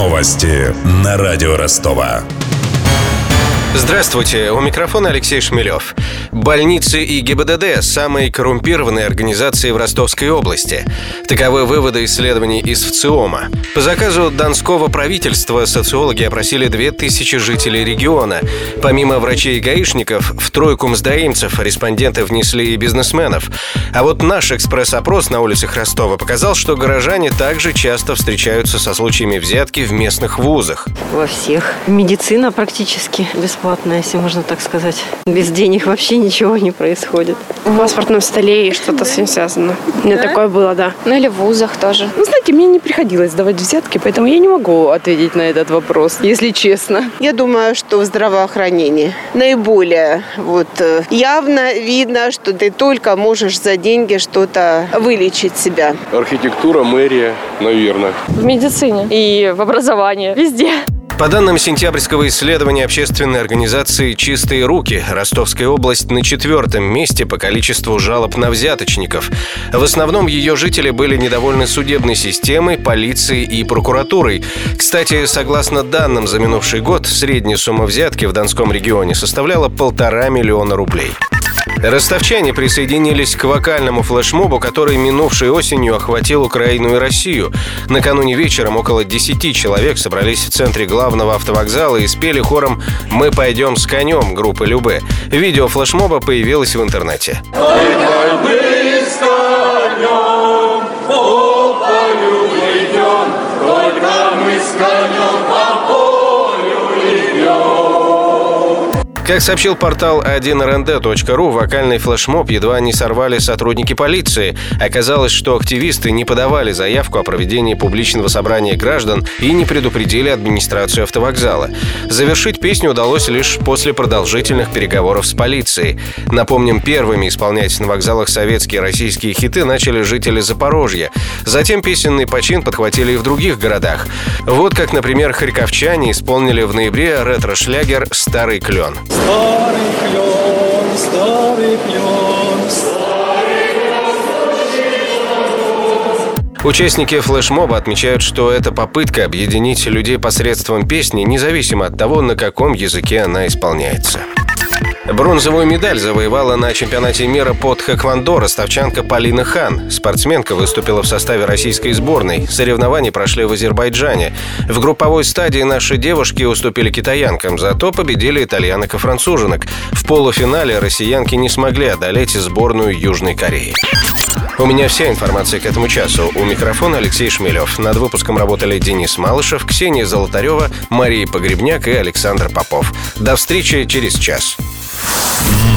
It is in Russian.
Новости на радио Ростова. Здравствуйте, у микрофона Алексей Шмелев. Больницы и ГИБДД – самые коррумпированные организации в Ростовской области. Таковы выводы исследований из ВЦИОМа. По заказу Донского правительства социологи опросили 2000 жителей региона. Помимо врачей и гаишников, в тройку мздоимцев респонденты внесли и бизнесменов. А вот наш экспресс-опрос на улицах Ростова показал, что горожане также часто встречаются со случаями взятки в местных вузах. Во всех. Медицина практически бесплатная если можно так сказать. Без денег вообще ничего не происходит. В паспортном столе и что-то с ним связано. У меня да? такое было, да. Ну или в вузах тоже. Ну, знаете, мне не приходилось давать взятки, поэтому я не могу ответить на этот вопрос, если честно. Я думаю, что в здравоохранении наиболее вот э, явно видно, что ты только можешь за деньги что-то вылечить себя. Архитектура, мэрия, наверное. В медицине и в образовании, везде. По данным сентябрьского исследования общественной организации «Чистые руки», Ростовская область на четвертом месте по количеству жалоб на взяточников. В основном ее жители были недовольны судебной системой, полицией и прокуратурой. Кстати, согласно данным за минувший год, средняя сумма взятки в Донском регионе составляла полтора миллиона рублей. Ростовчане присоединились к вокальному флешмобу, который минувшей осенью охватил Украину и Россию. Накануне вечером около 10 человек собрались в центре главного автовокзала и спели хором «Мы пойдем с конем» группы Любе. Видео флешмоба появилось в интернете. Мы с конем, Как сообщил портал 1rnd.ru, вокальный флешмоб едва не сорвали сотрудники полиции. Оказалось, что активисты не подавали заявку о проведении публичного собрания граждан и не предупредили администрацию автовокзала. Завершить песню удалось лишь после продолжительных переговоров с полицией. Напомним, первыми исполнять на вокзалах советские и российские хиты начали жители Запорожья. Затем песенный почин подхватили и в других городах. Вот как, например, харьковчане исполнили в ноябре ретро-шлягер «Старый клен». Участники флешмоба отмечают, что это попытка объединить людей посредством песни, независимо от того, на каком языке она исполняется. Бронзовую медаль завоевала на чемпионате мира под хэквондо ростовчанка Полина Хан. Спортсменка выступила в составе российской сборной. Соревнования прошли в Азербайджане. В групповой стадии наши девушки уступили китаянкам, зато победили итальянок и француженок. В полуфинале россиянки не смогли одолеть сборную Южной Кореи. У меня вся информация к этому часу. У микрофона Алексей Шмелев. Над выпуском работали Денис Малышев, Ксения Золотарева, Мария Погребняк и Александр Попов. До встречи через час.